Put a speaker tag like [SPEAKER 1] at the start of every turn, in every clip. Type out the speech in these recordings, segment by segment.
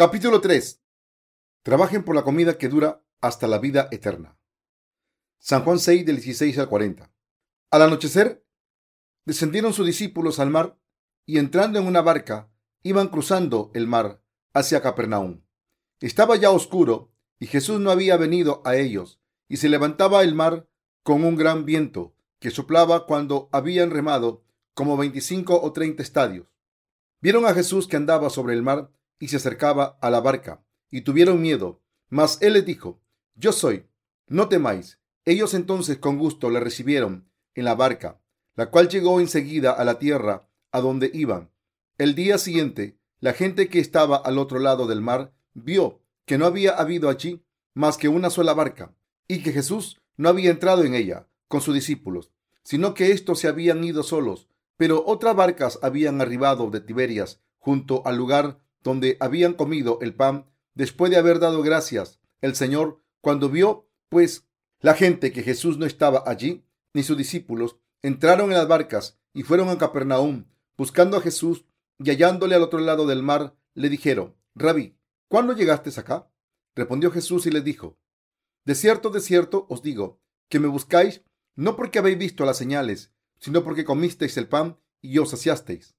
[SPEAKER 1] Capítulo 3. Trabajen por la comida que dura hasta la vida eterna. San Juan 6 del 16 al 40. Al anochecer, descendieron sus discípulos al mar y entrando en una barca, iban cruzando el mar hacia Capernaum. Estaba ya oscuro y Jesús no había venido a ellos y se levantaba el mar con un gran viento que soplaba cuando habían remado como veinticinco o treinta estadios. Vieron a Jesús que andaba sobre el mar y se acercaba a la barca, y tuvieron miedo. Mas él les dijo, Yo soy, no temáis. Ellos entonces con gusto le recibieron en la barca, la cual llegó enseguida a la tierra a donde iban. El día siguiente, la gente que estaba al otro lado del mar vio que no había habido allí más que una sola barca, y que Jesús no había entrado en ella con sus discípulos, sino que éstos se habían ido solos, pero otras barcas habían arribado de Tiberias junto al lugar donde habían comido el pan después de haber dado gracias. El Señor, cuando vio, pues, la gente que Jesús no estaba allí, ni sus discípulos, entraron en las barcas y fueron a Capernaum, buscando a Jesús y hallándole al otro lado del mar, le dijeron, Rabí, ¿cuándo llegaste acá? Respondió Jesús y les dijo, De cierto, de cierto os digo, que me buscáis no porque habéis visto las señales, sino porque comisteis el pan y os saciasteis.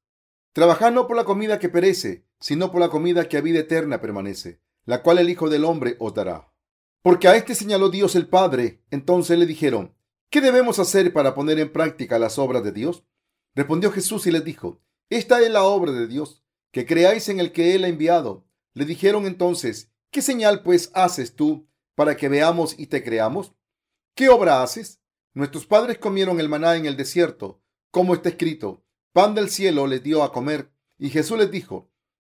[SPEAKER 1] Trabajad no por la comida que perece, sino por la comida que a vida eterna permanece, la cual el Hijo del Hombre os dará. Porque a este señaló Dios el Padre. Entonces le dijeron, ¿qué debemos hacer para poner en práctica las obras de Dios? Respondió Jesús y les dijo, esta es la obra de Dios, que creáis en el que Él ha enviado. Le dijeron entonces, ¿qué señal pues haces tú para que veamos y te creamos? ¿Qué obra haces? Nuestros padres comieron el maná en el desierto, como está escrito, pan del cielo les dio a comer. Y Jesús les dijo,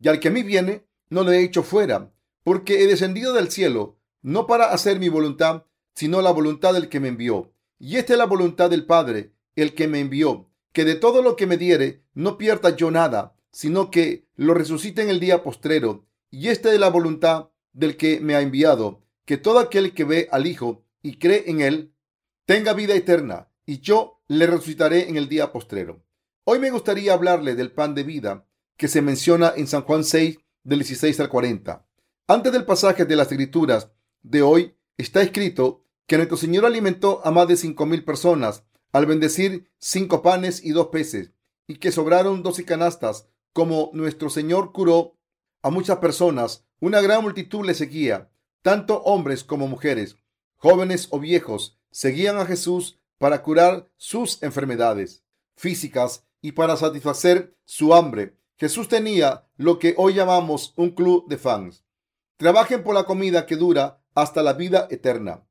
[SPEAKER 1] Y al que a mí viene, no lo he hecho fuera, porque he descendido del cielo, no para hacer mi voluntad, sino la voluntad del que me envió. Y esta es la voluntad del Padre, el que me envió, que de todo lo que me diere, no pierda yo nada, sino que lo resucite en el día postrero. Y esta es la voluntad del que me ha enviado, que todo aquel que ve al Hijo y cree en él, tenga vida eterna, y yo le resucitaré en el día postrero. Hoy me gustaría hablarle del pan de vida que se menciona en San Juan 6, del 16 al 40. Antes del pasaje de las escrituras de hoy está escrito que nuestro Señor alimentó a más de cinco mil personas al bendecir cinco panes y dos peces y que sobraron doce canastas. Como nuestro Señor curó a muchas personas, una gran multitud le seguía, tanto hombres como mujeres, jóvenes o viejos, seguían a Jesús para curar sus enfermedades físicas y para satisfacer su hambre Jesús tenía lo que hoy llamamos un club de fans. Trabajen por la comida que dura hasta la vida eterna.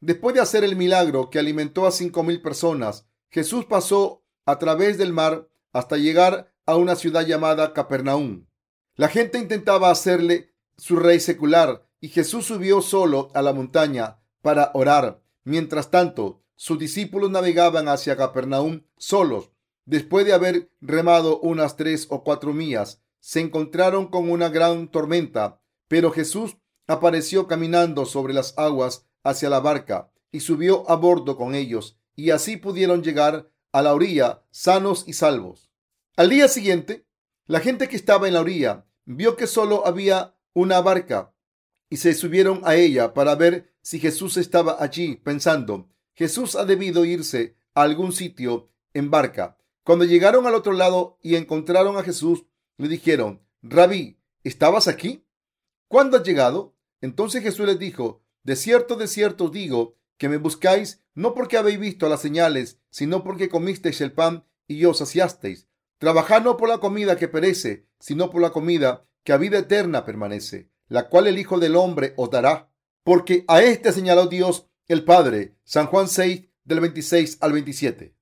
[SPEAKER 1] Después de hacer el milagro que alimentó a cinco mil personas, Jesús pasó a través del mar hasta llegar a una ciudad llamada Capernaum. La gente intentaba hacerle su rey secular y Jesús subió solo a la montaña para orar. Mientras tanto, sus discípulos navegaban hacia Capernaum solos. Después de haber remado unas tres o cuatro millas, se encontraron con una gran tormenta, pero Jesús apareció caminando sobre las aguas hacia la barca y subió a bordo con ellos, y así pudieron llegar a la orilla sanos y salvos. Al día siguiente, la gente que estaba en la orilla vio que solo había una barca y se subieron a ella para ver si Jesús estaba allí, pensando, Jesús ha debido irse a algún sitio en barca. Cuando llegaron al otro lado y encontraron a Jesús, le dijeron, Rabí, ¿estabas aquí? ¿Cuándo has llegado? Entonces Jesús les dijo, de cierto, de cierto digo, que me buscáis no porque habéis visto las señales, sino porque comisteis el pan y os saciasteis. Trabajad no por la comida que perece, sino por la comida que a vida eterna permanece, la cual el Hijo del Hombre os dará. Porque a este señaló Dios el Padre. San Juan 6, del 26 al 27.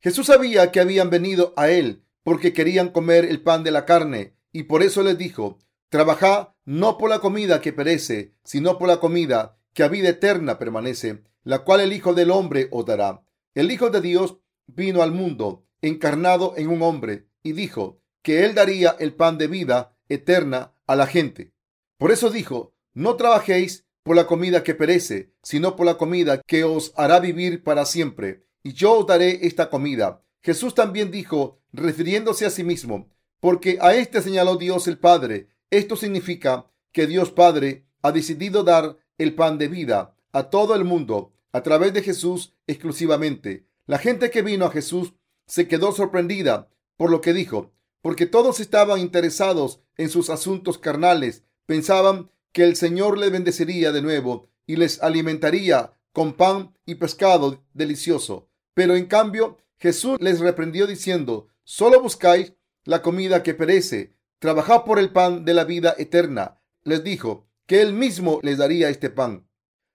[SPEAKER 1] Jesús sabía que habían venido a él porque querían comer el pan de la carne y por eso les dijo, Trabajad no por la comida que perece, sino por la comida que a vida eterna permanece, la cual el Hijo del Hombre os dará. El Hijo de Dios vino al mundo, encarnado en un hombre, y dijo que él daría el pan de vida eterna a la gente. Por eso dijo, no trabajéis por la comida que perece, sino por la comida que os hará vivir para siempre, y yo os daré esta comida. Jesús también dijo, refiriéndose a sí mismo, porque a este señaló Dios el Padre. Esto significa que Dios Padre ha decidido dar el pan de vida a todo el mundo a través de Jesús exclusivamente. La gente que vino a Jesús se quedó sorprendida por lo que dijo, porque todos estaban interesados en sus asuntos carnales. Pensaban que el Señor les bendeciría de nuevo y les alimentaría con pan y pescado delicioso. Pero en cambio, Jesús les reprendió diciendo, solo buscáis la comida que perece, trabajad por el pan de la vida eterna. Les dijo que él mismo les daría este pan.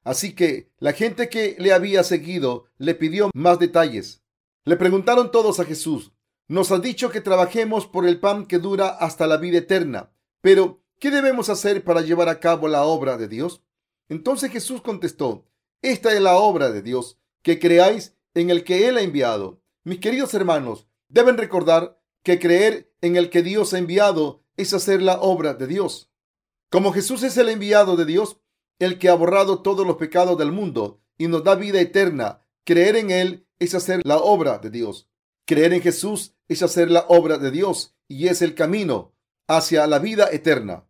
[SPEAKER 1] Así que la gente que le había seguido le pidió más detalles. Le preguntaron todos a Jesús, nos ha dicho que trabajemos por el pan que dura hasta la vida eterna, pero ¿qué debemos hacer para llevar a cabo la obra de Dios? Entonces Jesús contestó, esta es la obra de Dios, que creáis en el que Él ha enviado. Mis queridos hermanos, deben recordar que creer en el que Dios ha enviado es hacer la obra de Dios. Como Jesús es el enviado de Dios, el que ha borrado todos los pecados del mundo y nos da vida eterna, creer en Él es hacer la obra de Dios. Creer en Jesús es hacer la obra de Dios y es el camino hacia la vida eterna.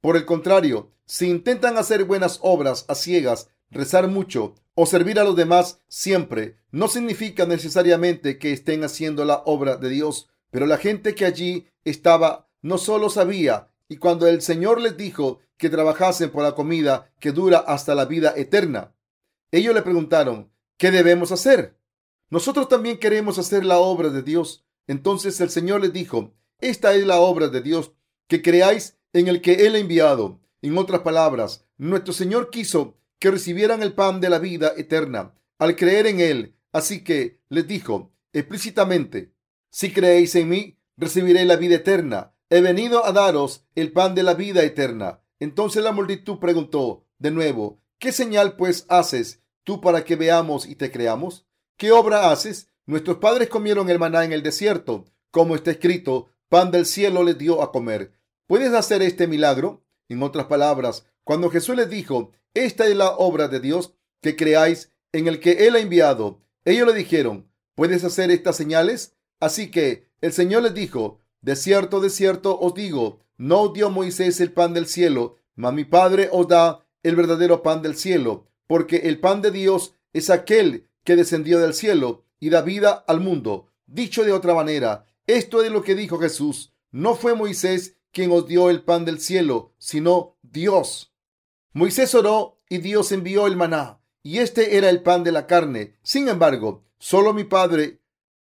[SPEAKER 1] Por el contrario, si intentan hacer buenas obras a ciegas, rezar mucho o servir a los demás siempre, no significa necesariamente que estén haciendo la obra de Dios. Pero la gente que allí estaba no solo sabía, y cuando el Señor les dijo que trabajasen por la comida que dura hasta la vida eterna, ellos le preguntaron, ¿qué debemos hacer? Nosotros también queremos hacer la obra de Dios. Entonces el Señor les dijo, esta es la obra de Dios, que creáis en el que Él ha enviado. En otras palabras, nuestro Señor quiso que recibieran el pan de la vida eterna al creer en Él. Así que les dijo explícitamente, si creéis en mí, recibiré la vida eterna. He venido a daros el pan de la vida eterna. Entonces la multitud preguntó de nuevo, ¿qué señal pues haces tú para que veamos y te creamos? ¿Qué obra haces? Nuestros padres comieron el maná en el desierto, como está escrito, pan del cielo les dio a comer. ¿Puedes hacer este milagro? En otras palabras, cuando Jesús les dijo, esta es la obra de Dios, que creáis en el que Él ha enviado, ellos le dijeron, ¿puedes hacer estas señales? Así que el Señor les dijo, de cierto, de cierto os digo, no dio Moisés el pan del cielo, mas mi Padre os da el verdadero pan del cielo, porque el pan de Dios es aquel que descendió del cielo y da vida al mundo. Dicho de otra manera, esto es lo que dijo Jesús. No fue Moisés quien os dio el pan del cielo, sino Dios. Moisés oró y Dios envió el maná, y este era el pan de la carne. Sin embargo, solo mi Padre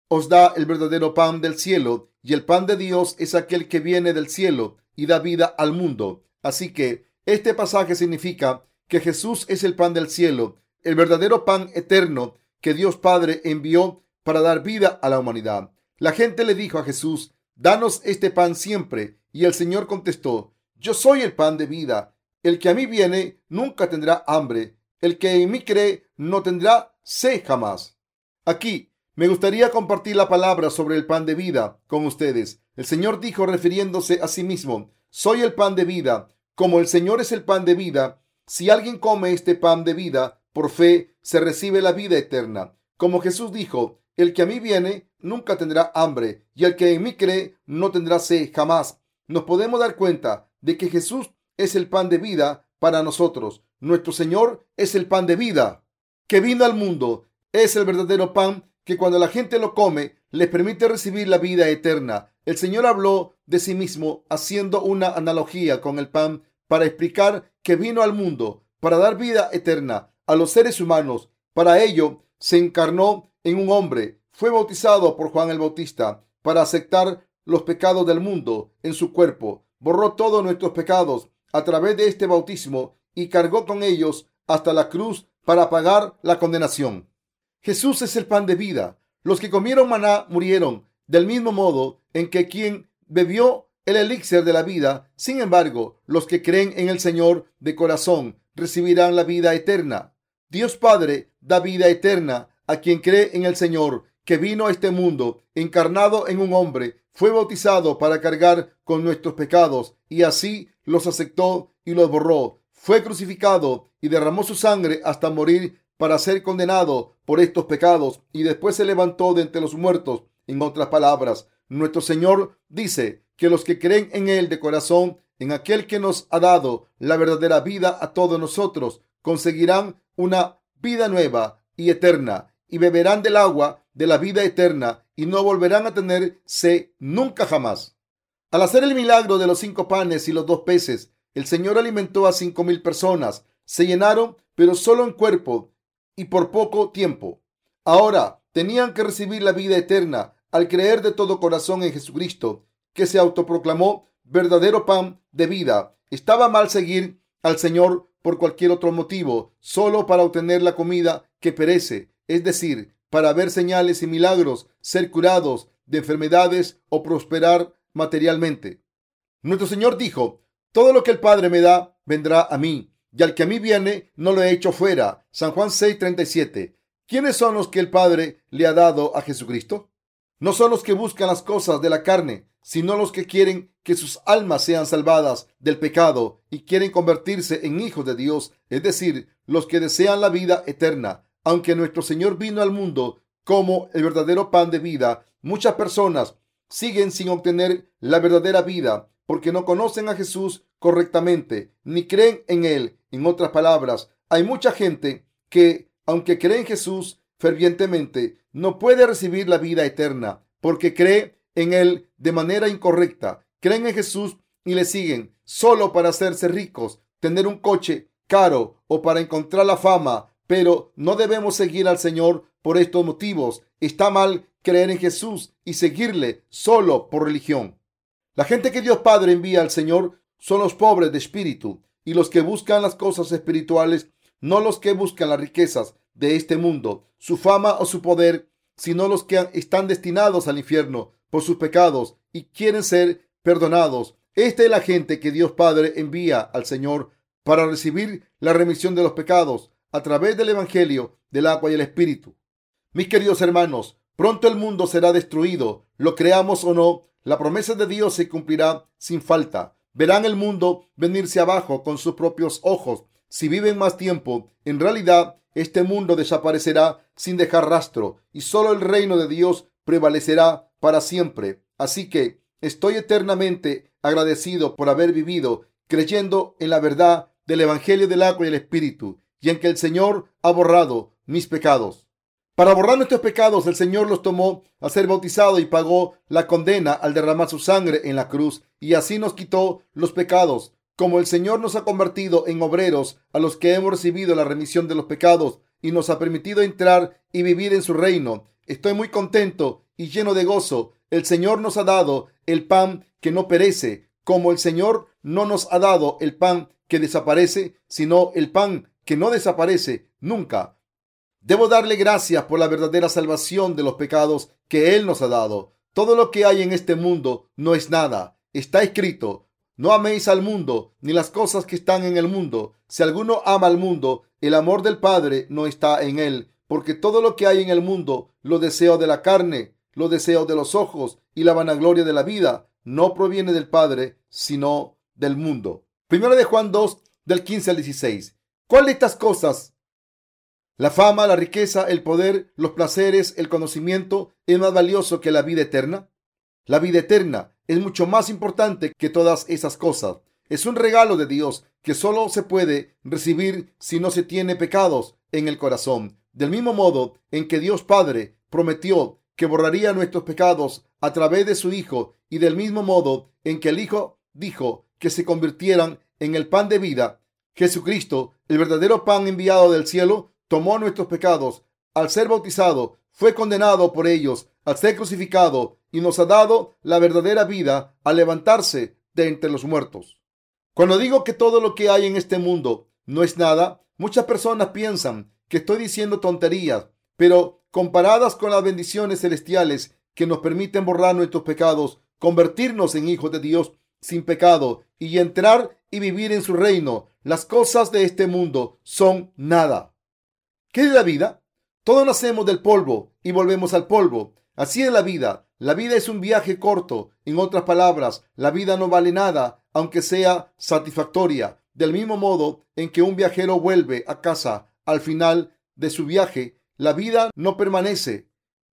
[SPEAKER 1] os da el verdadero pan del cielo, y el pan de Dios es aquel que viene del cielo y da vida al mundo. Así que este pasaje significa que Jesús es el pan del cielo, el verdadero pan eterno que Dios Padre envió para dar vida a la humanidad. La gente le dijo a Jesús, danos este pan siempre. Y el Señor contestó, yo soy el pan de vida. El que a mí viene nunca tendrá hambre. El que en mí cree no tendrá sed jamás. Aquí me gustaría compartir la palabra sobre el pan de vida con ustedes. El Señor dijo refiriéndose a sí mismo, soy el pan de vida. Como el Señor es el pan de vida, si alguien come este pan de vida, por fe se recibe la vida eterna. Como Jesús dijo, el que a mí viene nunca tendrá hambre y el que en mí cree no tendrá sed jamás. Nos podemos dar cuenta de que Jesús es el pan de vida para nosotros. Nuestro Señor es el pan de vida que vino al mundo. Es el verdadero pan que cuando la gente lo come les permite recibir la vida eterna. El Señor habló de sí mismo haciendo una analogía con el pan para explicar que vino al mundo para dar vida eterna a los seres humanos. Para ello, se encarnó en un hombre, fue bautizado por Juan el Bautista para aceptar los pecados del mundo en su cuerpo, borró todos nuestros pecados a través de este bautismo y cargó con ellos hasta la cruz para pagar la condenación. Jesús es el pan de vida. Los que comieron maná murieron, del mismo modo en que quien bebió el elixir de la vida. Sin embargo, los que creen en el Señor de corazón recibirán la vida eterna. Dios Padre da vida eterna a quien cree en el Señor, que vino a este mundo encarnado en un hombre, fue bautizado para cargar con nuestros pecados y así los aceptó y los borró. Fue crucificado y derramó su sangre hasta morir para ser condenado por estos pecados y después se levantó de entre los muertos. En otras palabras, nuestro Señor dice que los que creen en Él de corazón, en aquel que nos ha dado la verdadera vida a todos nosotros, conseguirán una vida nueva y eterna y beberán del agua de la vida eterna y no volverán a tener sed nunca jamás. Al hacer el milagro de los cinco panes y los dos peces, el Señor alimentó a cinco mil personas. Se llenaron, pero solo en cuerpo y por poco tiempo. Ahora tenían que recibir la vida eterna al creer de todo corazón en Jesucristo, que se autoproclamó verdadero pan de vida. Estaba mal seguir al Señor por cualquier otro motivo, solo para obtener la comida que perece, es decir, para ver señales y milagros, ser curados de enfermedades o prosperar materialmente. Nuestro Señor dijo, todo lo que el Padre me da vendrá a mí, y al que a mí viene no lo he hecho fuera. San Juan 6:37. ¿Quiénes son los que el Padre le ha dado a Jesucristo? No son los que buscan las cosas de la carne, sino los que quieren que sus almas sean salvadas del pecado y quieren convertirse en hijos de Dios, es decir, los que desean la vida eterna. Aunque nuestro Señor vino al mundo como el verdadero pan de vida, muchas personas siguen sin obtener la verdadera vida porque no conocen a Jesús correctamente ni creen en Él. En otras palabras, hay mucha gente que, aunque cree en Jesús fervientemente, no puede recibir la vida eterna porque cree en Él de manera incorrecta. Creen en Jesús y le siguen solo para hacerse ricos, tener un coche caro o para encontrar la fama pero no debemos seguir al Señor por estos motivos. Está mal creer en Jesús y seguirle solo por religión. La gente que Dios Padre envía al Señor son los pobres de espíritu y los que buscan las cosas espirituales, no los que buscan las riquezas de este mundo, su fama o su poder, sino los que están destinados al infierno por sus pecados y quieren ser perdonados. Esta es la gente que Dios Padre envía al Señor para recibir la remisión de los pecados a través del Evangelio del agua y el Espíritu. Mis queridos hermanos, pronto el mundo será destruido, lo creamos o no, la promesa de Dios se cumplirá sin falta. Verán el mundo venirse abajo con sus propios ojos. Si viven más tiempo, en realidad este mundo desaparecerá sin dejar rastro y solo el reino de Dios prevalecerá para siempre. Así que estoy eternamente agradecido por haber vivido creyendo en la verdad del Evangelio del agua y el Espíritu y en que el Señor ha borrado mis pecados. Para borrar nuestros pecados, el Señor los tomó a ser bautizado y pagó la condena al derramar su sangre en la cruz y así nos quitó los pecados. Como el Señor nos ha convertido en obreros a los que hemos recibido la remisión de los pecados y nos ha permitido entrar y vivir en su reino, estoy muy contento y lleno de gozo. El Señor nos ha dado el pan que no perece, como el Señor no nos ha dado el pan que desaparece, sino el pan que no desaparece nunca. Debo darle gracias por la verdadera salvación de los pecados que Él nos ha dado. Todo lo que hay en este mundo no es nada. Está escrito, no améis al mundo ni las cosas que están en el mundo. Si alguno ama al mundo, el amor del Padre no está en él, porque todo lo que hay en el mundo, los deseos de la carne, los deseos de los ojos y la vanagloria de la vida, no proviene del Padre, sino del mundo. Primero de Juan 2, del 15 al 16. ¿Cuál de estas cosas? La fama, la riqueza, el poder, los placeres, el conocimiento es más valioso que la vida eterna. La vida eterna es mucho más importante que todas esas cosas. Es un regalo de Dios que solo se puede recibir si no se tiene pecados en el corazón. Del mismo modo en que Dios Padre prometió que borraría nuestros pecados a través de su Hijo y del mismo modo en que el Hijo dijo que se convirtieran en el pan de vida, Jesucristo, el verdadero pan enviado del cielo, tomó nuestros pecados. Al ser bautizado, fue condenado por ellos, al ser crucificado, y nos ha dado la verdadera vida al levantarse de entre los muertos. Cuando digo que todo lo que hay en este mundo no es nada, muchas personas piensan que estoy diciendo tonterías, pero comparadas con las bendiciones celestiales que nos permiten borrar nuestros pecados, convertirnos en hijos de Dios sin pecado y entrar y vivir en su reino. Las cosas de este mundo son nada. ¿Qué es la vida? Todos nacemos del polvo y volvemos al polvo. Así es la vida. La vida es un viaje corto. En otras palabras, la vida no vale nada, aunque sea satisfactoria. Del mismo modo en que un viajero vuelve a casa al final de su viaje, la vida no permanece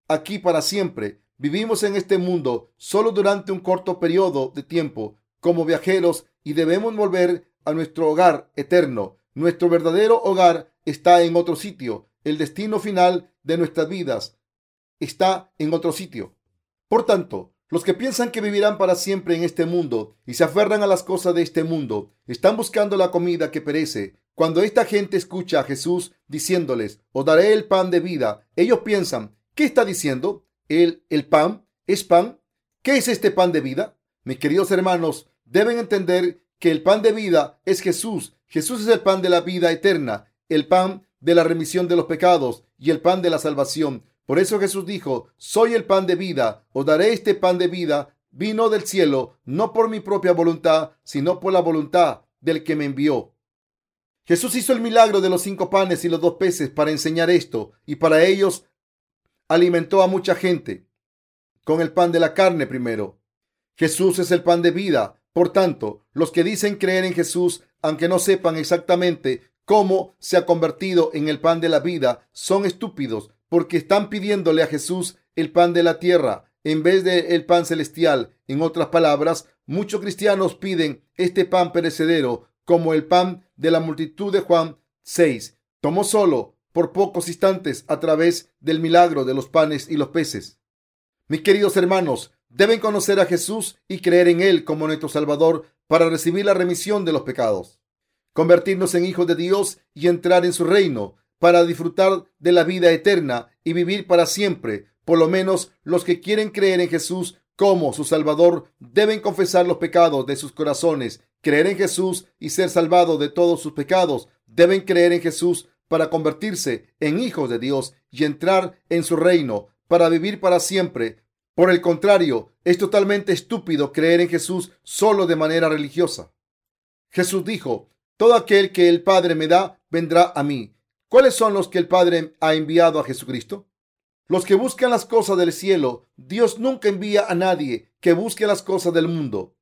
[SPEAKER 1] aquí para siempre. Vivimos en este mundo solo durante un corto periodo de tiempo como viajeros y debemos volver a nuestro hogar eterno. Nuestro verdadero hogar está en otro sitio. El destino final de nuestras vidas está en otro sitio. Por tanto, los que piensan que vivirán para siempre en este mundo y se aferran a las cosas de este mundo, están buscando la comida que perece. Cuando esta gente escucha a Jesús diciéndoles, os daré el pan de vida, ellos piensan, ¿qué está diciendo? ¿El, el pan? ¿Es pan? ¿Qué es este pan de vida? Mis queridos hermanos, deben entender que el pan de vida es Jesús. Jesús es el pan de la vida eterna, el pan de la remisión de los pecados y el pan de la salvación. Por eso Jesús dijo, soy el pan de vida, os daré este pan de vida, vino del cielo, no por mi propia voluntad, sino por la voluntad del que me envió. Jesús hizo el milagro de los cinco panes y los dos peces para enseñar esto, y para ellos alimentó a mucha gente con el pan de la carne primero. Jesús es el pan de vida, por tanto, los que dicen creer en Jesús, aunque no sepan exactamente cómo se ha convertido en el pan de la vida, son estúpidos porque están pidiéndole a Jesús el pan de la tierra en vez de el pan celestial. En otras palabras, muchos cristianos piden este pan perecedero como el pan de la multitud de Juan 6. Tomó solo por pocos instantes a través del milagro de los panes y los peces. Mis queridos hermanos, deben conocer a Jesús y creer en Él como nuestro Salvador para recibir la remisión de los pecados, convertirnos en hijos de Dios y entrar en su reino para disfrutar de la vida eterna y vivir para siempre. Por lo menos los que quieren creer en Jesús como su Salvador deben confesar los pecados de sus corazones, creer en Jesús y ser salvados de todos sus pecados. Deben creer en Jesús para convertirse en hijos de Dios y entrar en su reino para vivir para siempre. Por el contrario, es totalmente estúpido creer en Jesús solo de manera religiosa. Jesús dijo, todo aquel que el Padre me da, vendrá a mí. ¿Cuáles son los que el Padre ha enviado a Jesucristo? Los que buscan las cosas del cielo. Dios nunca envía a nadie que busque las cosas del mundo.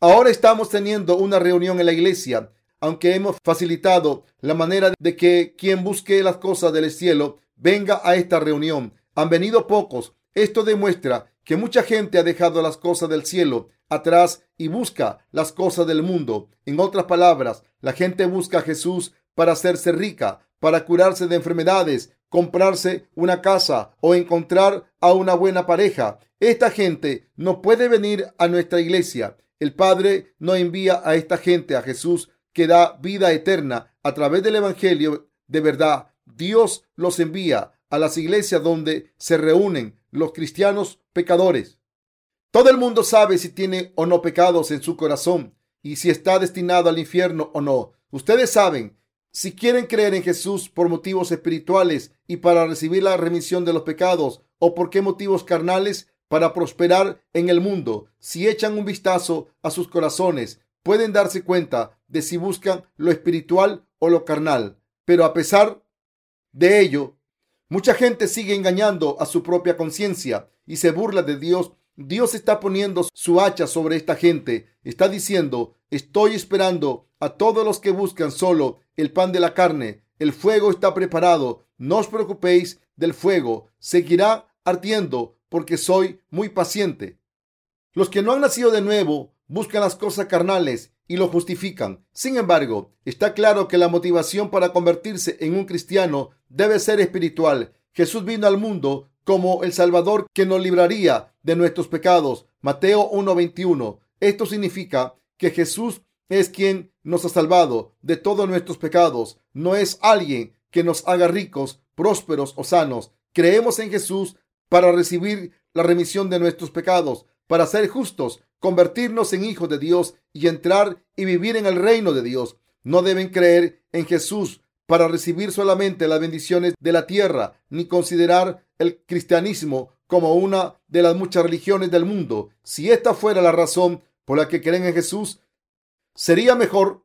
[SPEAKER 1] Ahora estamos teniendo una reunión en la iglesia, aunque hemos facilitado la manera de que quien busque las cosas del cielo venga a esta reunión. Han venido pocos. Esto demuestra que mucha gente ha dejado las cosas del cielo atrás y busca las cosas del mundo. En otras palabras, la gente busca a Jesús para hacerse rica, para curarse de enfermedades, comprarse una casa o encontrar a una buena pareja. Esta gente no puede venir a nuestra iglesia. El Padre no envía a esta gente a Jesús que da vida eterna a través del Evangelio de verdad. Dios los envía a las iglesias donde se reúnen los cristianos pecadores. Todo el mundo sabe si tiene o no pecados en su corazón y si está destinado al infierno o no. Ustedes saben, si quieren creer en Jesús por motivos espirituales y para recibir la remisión de los pecados o por qué motivos carnales para prosperar en el mundo, si echan un vistazo a sus corazones, pueden darse cuenta de si buscan lo espiritual o lo carnal. Pero a pesar de ello, Mucha gente sigue engañando a su propia conciencia y se burla de Dios. Dios está poniendo su hacha sobre esta gente. Está diciendo, estoy esperando a todos los que buscan solo el pan de la carne. El fuego está preparado. No os preocupéis del fuego. Seguirá ardiendo porque soy muy paciente. Los que no han nacido de nuevo buscan las cosas carnales y lo justifican. Sin embargo, está claro que la motivación para convertirse en un cristiano debe ser espiritual. Jesús vino al mundo como el Salvador que nos libraría de nuestros pecados. Mateo 1:21. Esto significa que Jesús es quien nos ha salvado de todos nuestros pecados. No es alguien que nos haga ricos, prósperos o sanos. Creemos en Jesús para recibir la remisión de nuestros pecados, para ser justos, convertirnos en hijos de Dios y entrar y vivir en el reino de Dios. No deben creer en Jesús para recibir solamente las bendiciones de la tierra, ni considerar el cristianismo como una de las muchas religiones del mundo. Si esta fuera la razón por la que creen en Jesús, sería mejor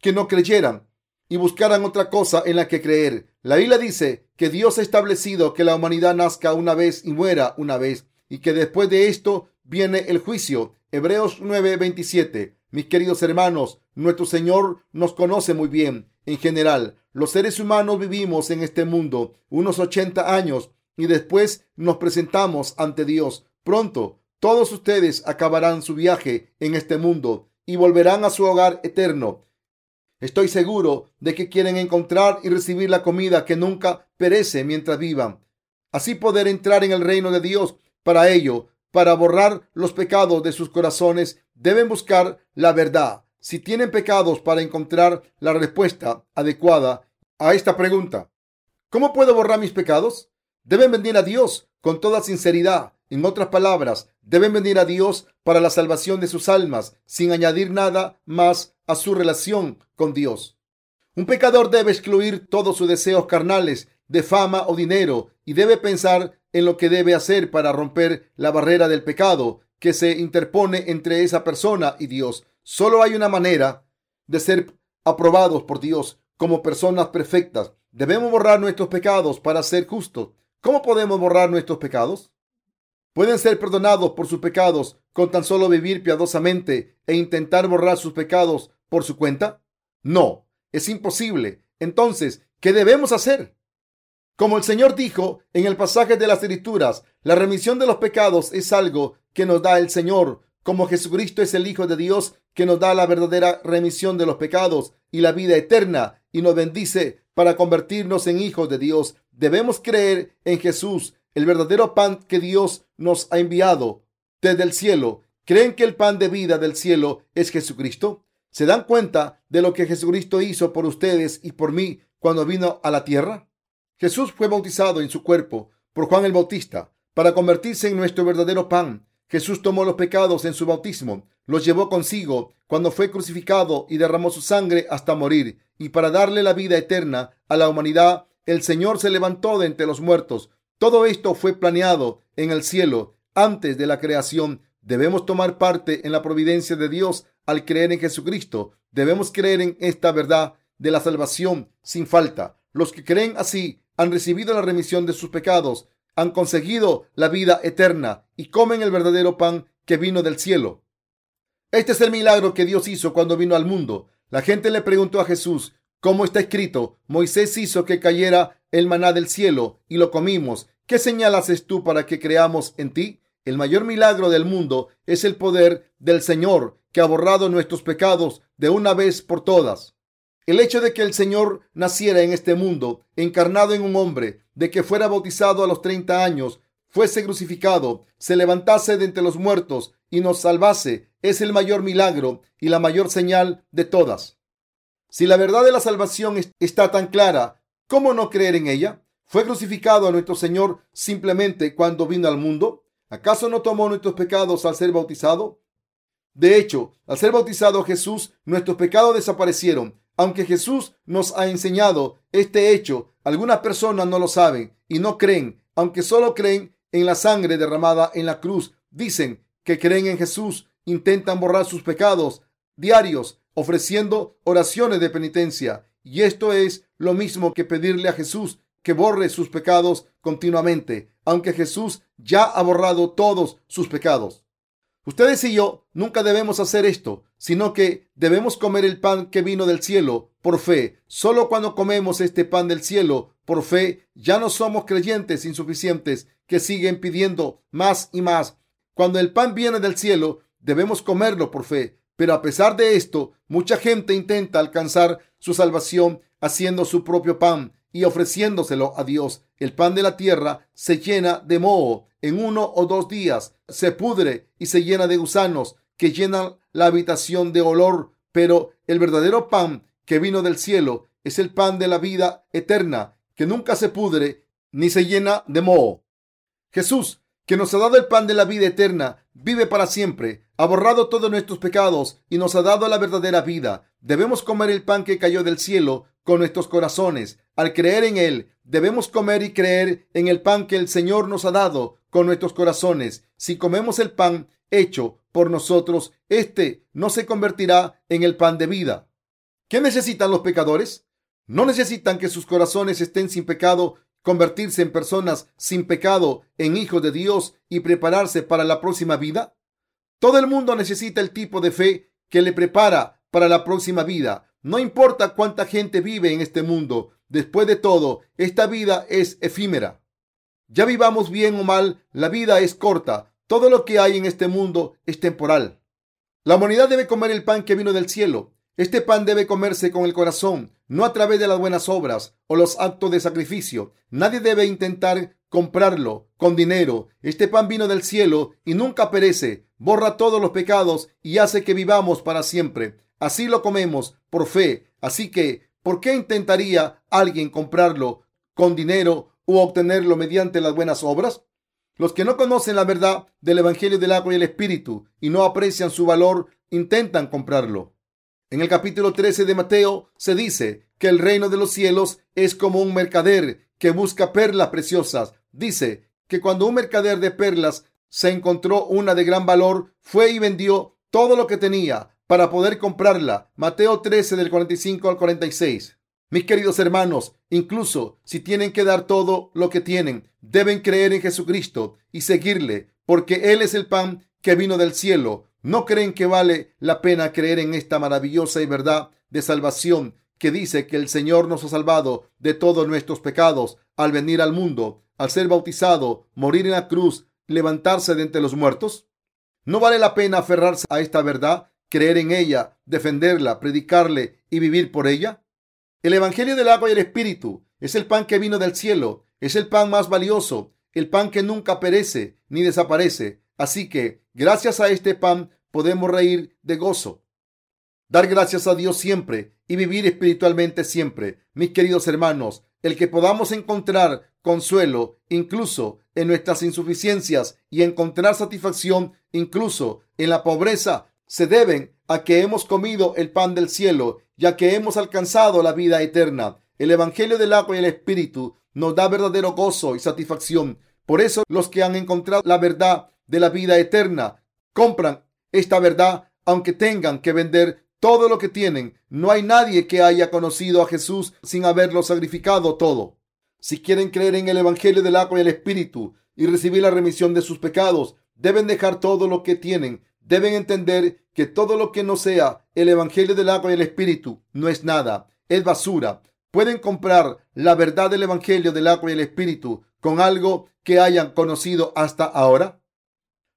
[SPEAKER 1] que no creyeran y buscaran otra cosa en la que creer. La Biblia dice que Dios ha establecido que la humanidad nazca una vez y muera una vez y que después de esto viene el juicio. Hebreos 9:27. Mis queridos hermanos, nuestro Señor nos conoce muy bien. En general, los seres humanos vivimos en este mundo unos 80 años y después nos presentamos ante Dios. Pronto, todos ustedes acabarán su viaje en este mundo y volverán a su hogar eterno. Estoy seguro de que quieren encontrar y recibir la comida que nunca perece mientras vivan. Así poder entrar en el reino de Dios. Para ello, para borrar los pecados de sus corazones, deben buscar la verdad. Si tienen pecados para encontrar la respuesta adecuada a esta pregunta, ¿cómo puedo borrar mis pecados? Deben venir a Dios con toda sinceridad. En otras palabras, deben venir a Dios para la salvación de sus almas, sin añadir nada más a su relación con Dios. Un pecador debe excluir todos sus deseos carnales de fama o dinero y debe pensar en lo que debe hacer para romper la barrera del pecado que se interpone entre esa persona y Dios. Solo hay una manera de ser aprobados por Dios como personas perfectas. Debemos borrar nuestros pecados para ser justos. ¿Cómo podemos borrar nuestros pecados? ¿Pueden ser perdonados por sus pecados con tan solo vivir piadosamente e intentar borrar sus pecados por su cuenta? No, es imposible. Entonces, ¿qué debemos hacer? Como el Señor dijo en el pasaje de las Escrituras, la remisión de los pecados es algo que nos da el Señor, como Jesucristo es el Hijo de Dios que nos da la verdadera remisión de los pecados y la vida eterna y nos bendice para convertirnos en hijos de Dios. Debemos creer en Jesús, el verdadero pan que Dios nos ha enviado desde el cielo. ¿Creen que el pan de vida del cielo es Jesucristo? ¿Se dan cuenta de lo que Jesucristo hizo por ustedes y por mí cuando vino a la tierra? Jesús fue bautizado en su cuerpo por Juan el Bautista para convertirse en nuestro verdadero pan. Jesús tomó los pecados en su bautismo, los llevó consigo cuando fue crucificado y derramó su sangre hasta morir. Y para darle la vida eterna a la humanidad, el Señor se levantó de entre los muertos. Todo esto fue planeado en el cielo antes de la creación. Debemos tomar parte en la providencia de Dios al creer en Jesucristo. Debemos creer en esta verdad de la salvación sin falta. Los que creen así han recibido la remisión de sus pecados, han conseguido la vida eterna y comen el verdadero pan que vino del cielo. Este es el milagro que Dios hizo cuando vino al mundo. La gente le preguntó a Jesús, ¿cómo está escrito? Moisés hizo que cayera el maná del cielo y lo comimos. ¿Qué señal haces tú para que creamos en ti? El mayor milagro del mundo es el poder del Señor que ha borrado nuestros pecados de una vez por todas. El hecho de que el Señor naciera en este mundo, encarnado en un hombre, de que fuera bautizado a los 30 años, fuese crucificado, se levantase de entre los muertos y nos salvase, es el mayor milagro y la mayor señal de todas. Si la verdad de la salvación está tan clara, ¿cómo no creer en ella? ¿Fue crucificado a nuestro Señor simplemente cuando vino al mundo? ¿Acaso no tomó nuestros pecados al ser bautizado? De hecho, al ser bautizado Jesús, nuestros pecados desaparecieron aunque Jesús nos ha enseñado este hecho, algunas personas no lo saben y no creen, aunque solo creen en la sangre derramada en la cruz. Dicen que creen en Jesús, intentan borrar sus pecados diarios, ofreciendo oraciones de penitencia. Y esto es lo mismo que pedirle a Jesús que borre sus pecados continuamente, aunque Jesús ya ha borrado todos sus pecados. Ustedes y yo nunca debemos hacer esto, sino que debemos comer el pan que vino del cielo por fe. Solo cuando comemos este pan del cielo por fe, ya no somos creyentes insuficientes que siguen pidiendo más y más. Cuando el pan viene del cielo, debemos comerlo por fe. Pero a pesar de esto, mucha gente intenta alcanzar su salvación haciendo su propio pan y ofreciéndoselo a Dios. El pan de la tierra se llena de moho en uno o dos días, se pudre y se llena de gusanos que llenan la habitación de olor, pero el verdadero pan que vino del cielo es el pan de la vida eterna, que nunca se pudre ni se llena de moho. Jesús, que nos ha dado el pan de la vida eterna, vive para siempre, ha borrado todos nuestros pecados y nos ha dado la verdadera vida. Debemos comer el pan que cayó del cielo con nuestros corazones. Al creer en Él, debemos comer y creer en el pan que el Señor nos ha dado con nuestros corazones. Si comemos el pan hecho por nosotros, este no se convertirá en el pan de vida. ¿Qué necesitan los pecadores? No necesitan que sus corazones estén sin pecado, convertirse en personas sin pecado, en hijos de Dios y prepararse para la próxima vida. Todo el mundo necesita el tipo de fe que le prepara para la próxima vida. No importa cuánta gente vive en este mundo, después de todo, esta vida es efímera. Ya vivamos bien o mal, la vida es corta. Todo lo que hay en este mundo es temporal. La humanidad debe comer el pan que vino del cielo. Este pan debe comerse con el corazón, no a través de las buenas obras o los actos de sacrificio. Nadie debe intentar comprarlo con dinero. Este pan vino del cielo y nunca perece, borra todos los pecados y hace que vivamos para siempre. Así lo comemos por fe. Así que, ¿por qué intentaría alguien comprarlo con dinero u obtenerlo mediante las buenas obras? Los que no conocen la verdad del Evangelio del agua y el Espíritu y no aprecian su valor, intentan comprarlo. En el capítulo 13 de Mateo se dice que el reino de los cielos es como un mercader que busca perlas preciosas. Dice que cuando un mercader de perlas se encontró una de gran valor, fue y vendió todo lo que tenía para poder comprarla. Mateo 13 del 45 al 46. Mis queridos hermanos, incluso si tienen que dar todo lo que tienen, deben creer en Jesucristo y seguirle, porque Él es el pan que vino del cielo ¿No creen que vale la pena creer en esta maravillosa y verdad de salvación que dice que el Señor nos ha salvado de todos nuestros pecados al venir al mundo, al ser bautizado, morir en la cruz, levantarse de entre los muertos? ¿No vale la pena aferrarse a esta verdad, creer en ella, defenderla, predicarle y vivir por ella? El Evangelio del agua y el Espíritu es el pan que vino del cielo, es el pan más valioso, el pan que nunca perece ni desaparece, Así que, gracias a este pan, podemos reír de gozo, dar gracias a Dios siempre y vivir espiritualmente siempre. Mis queridos hermanos, el que podamos encontrar consuelo incluso en nuestras insuficiencias y encontrar satisfacción incluso en la pobreza se deben a que hemos comido el pan del cielo, ya que hemos alcanzado la vida eterna. El Evangelio del agua y el Espíritu nos da verdadero gozo y satisfacción. Por eso los que han encontrado la verdad de la vida eterna. Compran esta verdad aunque tengan que vender todo lo que tienen. No hay nadie que haya conocido a Jesús sin haberlo sacrificado todo. Si quieren creer en el Evangelio del agua y el Espíritu y recibir la remisión de sus pecados, deben dejar todo lo que tienen. Deben entender que todo lo que no sea el Evangelio del agua y el Espíritu no es nada, es basura. Pueden comprar la verdad del Evangelio del agua y el Espíritu con algo que hayan conocido hasta ahora.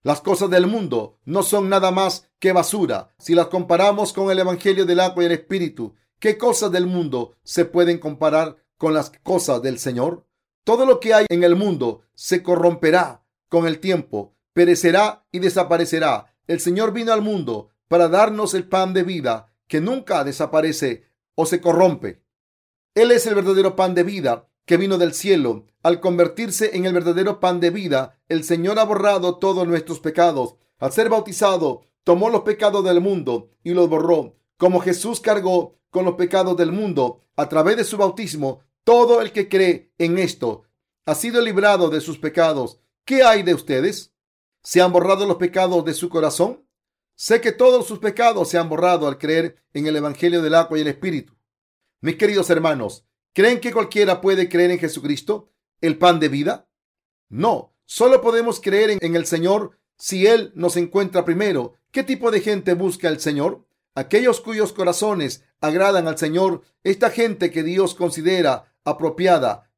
[SPEAKER 1] Las cosas del mundo no son nada más que basura si las comparamos con el Evangelio del agua y el Espíritu. ¿Qué cosas del mundo se pueden comparar con las cosas del Señor? Todo lo que hay en el mundo se corromperá con el tiempo, perecerá y desaparecerá. El Señor vino al mundo para darnos el pan de vida que nunca desaparece o se corrompe. Él es el verdadero pan de vida que vino del cielo. Al convertirse en el verdadero pan de vida, el Señor ha borrado todos nuestros pecados. Al ser bautizado, tomó los pecados del mundo y los borró. Como Jesús cargó con los pecados del mundo a través de su bautismo, todo el que cree en esto ha sido librado de sus pecados. ¿Qué hay de ustedes? ¿Se han borrado los pecados de su corazón? Sé que todos sus pecados se han borrado al creer en el Evangelio del agua y el Espíritu. Mis queridos hermanos, ¿Creen que cualquiera puede creer en Jesucristo, el pan de vida? No, solo podemos creer en, el Señor si Él nos encuentra primero. ¿Qué tipo de gente busca el Señor? Aquellos cuyos corazones agradan al Señor, esta gente que Dios considera apropiada,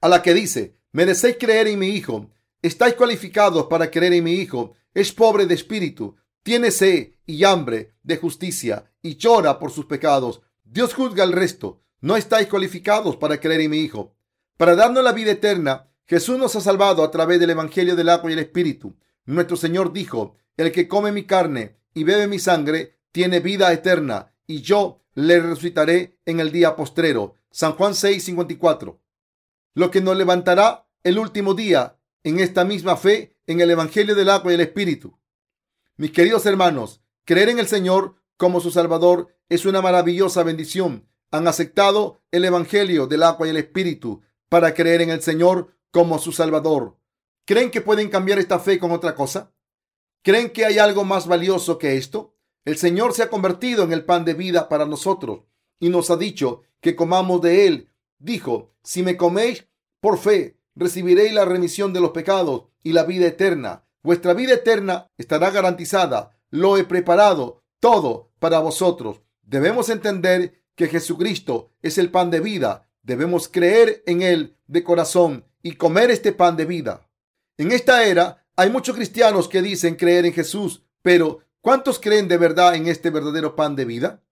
[SPEAKER 1] a la que dice, merecéis creer en mi Hijo, estáis cualificados para creer en mi Hijo, es pobre de espíritu, tiene sed y hambre de justicia y llora por sus pecados. Dios juzga el resto. No estáis cualificados para creer en mi Hijo. Para darnos la vida eterna, Jesús nos ha salvado a través del Evangelio del agua y el Espíritu. Nuestro Señor dijo, el que come mi carne y bebe mi sangre, tiene vida eterna, y yo le resucitaré en el día postrero. San Juan 6:54. Lo que nos levantará el último día en esta misma fe en el Evangelio del agua y el Espíritu. Mis queridos hermanos, creer en el Señor como su Salvador es una maravillosa bendición han aceptado el Evangelio del agua y el Espíritu para creer en el Señor como su Salvador. ¿Creen que pueden cambiar esta fe con otra cosa? ¿Creen que hay algo más valioso que esto? El Señor se ha convertido en el pan de vida para nosotros y nos ha dicho que comamos de él. Dijo, si me coméis por fe, recibiréis la remisión de los pecados y la vida eterna. Vuestra vida eterna estará garantizada. Lo he preparado todo para vosotros. Debemos entender que Jesucristo es el pan de vida. Debemos creer en Él de corazón y comer este pan de vida. En esta era hay muchos cristianos que dicen creer en Jesús, pero ¿cuántos creen de verdad en este verdadero pan de vida?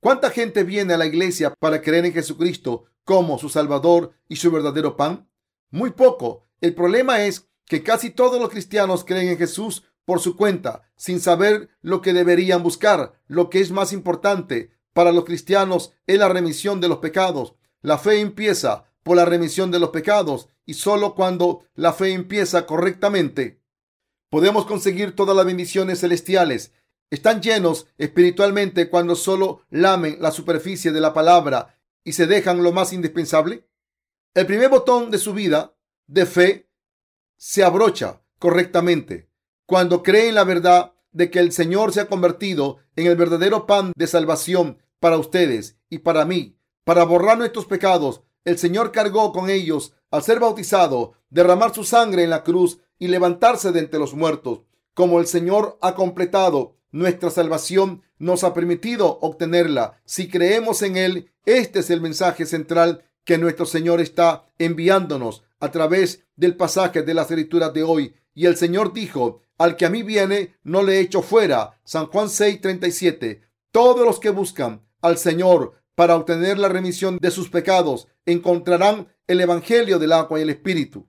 [SPEAKER 1] ¿Cuánta gente viene a la iglesia para creer en Jesucristo como su Salvador y su verdadero pan? Muy poco. El problema es que casi todos los cristianos creen en Jesús por su cuenta, sin saber lo que deberían buscar. Lo que es más importante para los cristianos es la remisión de los pecados. La fe empieza por la remisión de los pecados y solo cuando la fe empieza correctamente podemos conseguir todas las bendiciones celestiales. Están llenos espiritualmente cuando solo lamen la superficie de la palabra y se dejan lo más indispensable. El primer botón de su vida de fe se abrocha correctamente cuando cree en la verdad de que el Señor se ha convertido en el verdadero pan de salvación para ustedes y para mí, para borrar nuestros pecados. El Señor cargó con ellos al ser bautizado, derramar su sangre en la cruz y levantarse de entre los muertos. Como el Señor ha completado nuestra salvación, nos ha permitido obtenerla. Si creemos en Él, este es el mensaje central que nuestro Señor está enviándonos a través del pasaje de las escrituras de hoy. Y el Señor dijo, al que a mí viene, no le echo fuera. San Juan 6:37. Todos los que buscan al Señor para obtener la remisión de sus pecados encontrarán el Evangelio del agua y el Espíritu.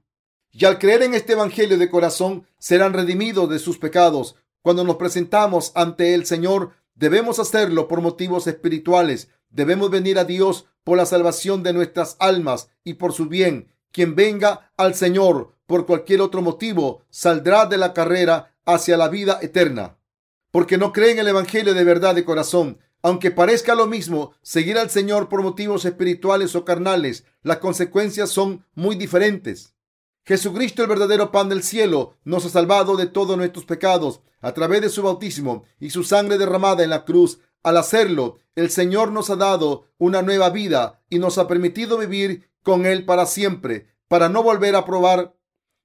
[SPEAKER 1] Y al creer en este Evangelio de corazón, serán redimidos de sus pecados. Cuando nos presentamos ante el Señor, debemos hacerlo por motivos espirituales. Debemos venir a Dios por la salvación de nuestras almas y por su bien. Quien venga al Señor por cualquier otro motivo saldrá de la carrera hacia la vida eterna. Porque no cree en el Evangelio de verdad de corazón. Aunque parezca lo mismo, seguir al Señor por motivos espirituales o carnales, las consecuencias son muy diferentes. Jesucristo, el verdadero pan del cielo, nos ha salvado de todos nuestros pecados a través de su bautismo y su sangre derramada en la cruz. Al hacerlo, el Señor nos ha dado una nueva vida y nos ha permitido vivir con Él para siempre, para no volver a probar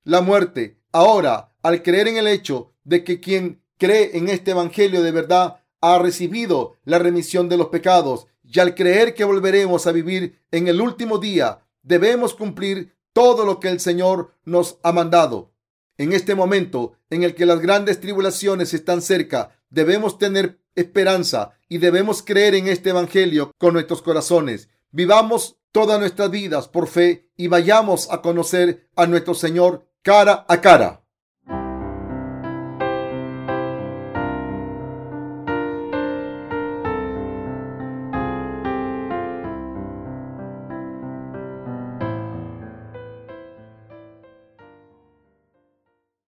[SPEAKER 1] la muerte. Ahora, al creer en el hecho de que quien cree en este Evangelio de verdad ha recibido la remisión de los pecados y al creer que volveremos a vivir en el último día, debemos cumplir todo lo que el Señor nos ha mandado. En este momento en el que las grandes tribulaciones están cerca, debemos tener esperanza y debemos creer en este Evangelio con nuestros corazones. Vivamos todas nuestras vidas por fe y vayamos a conocer a nuestro Señor cara a cara.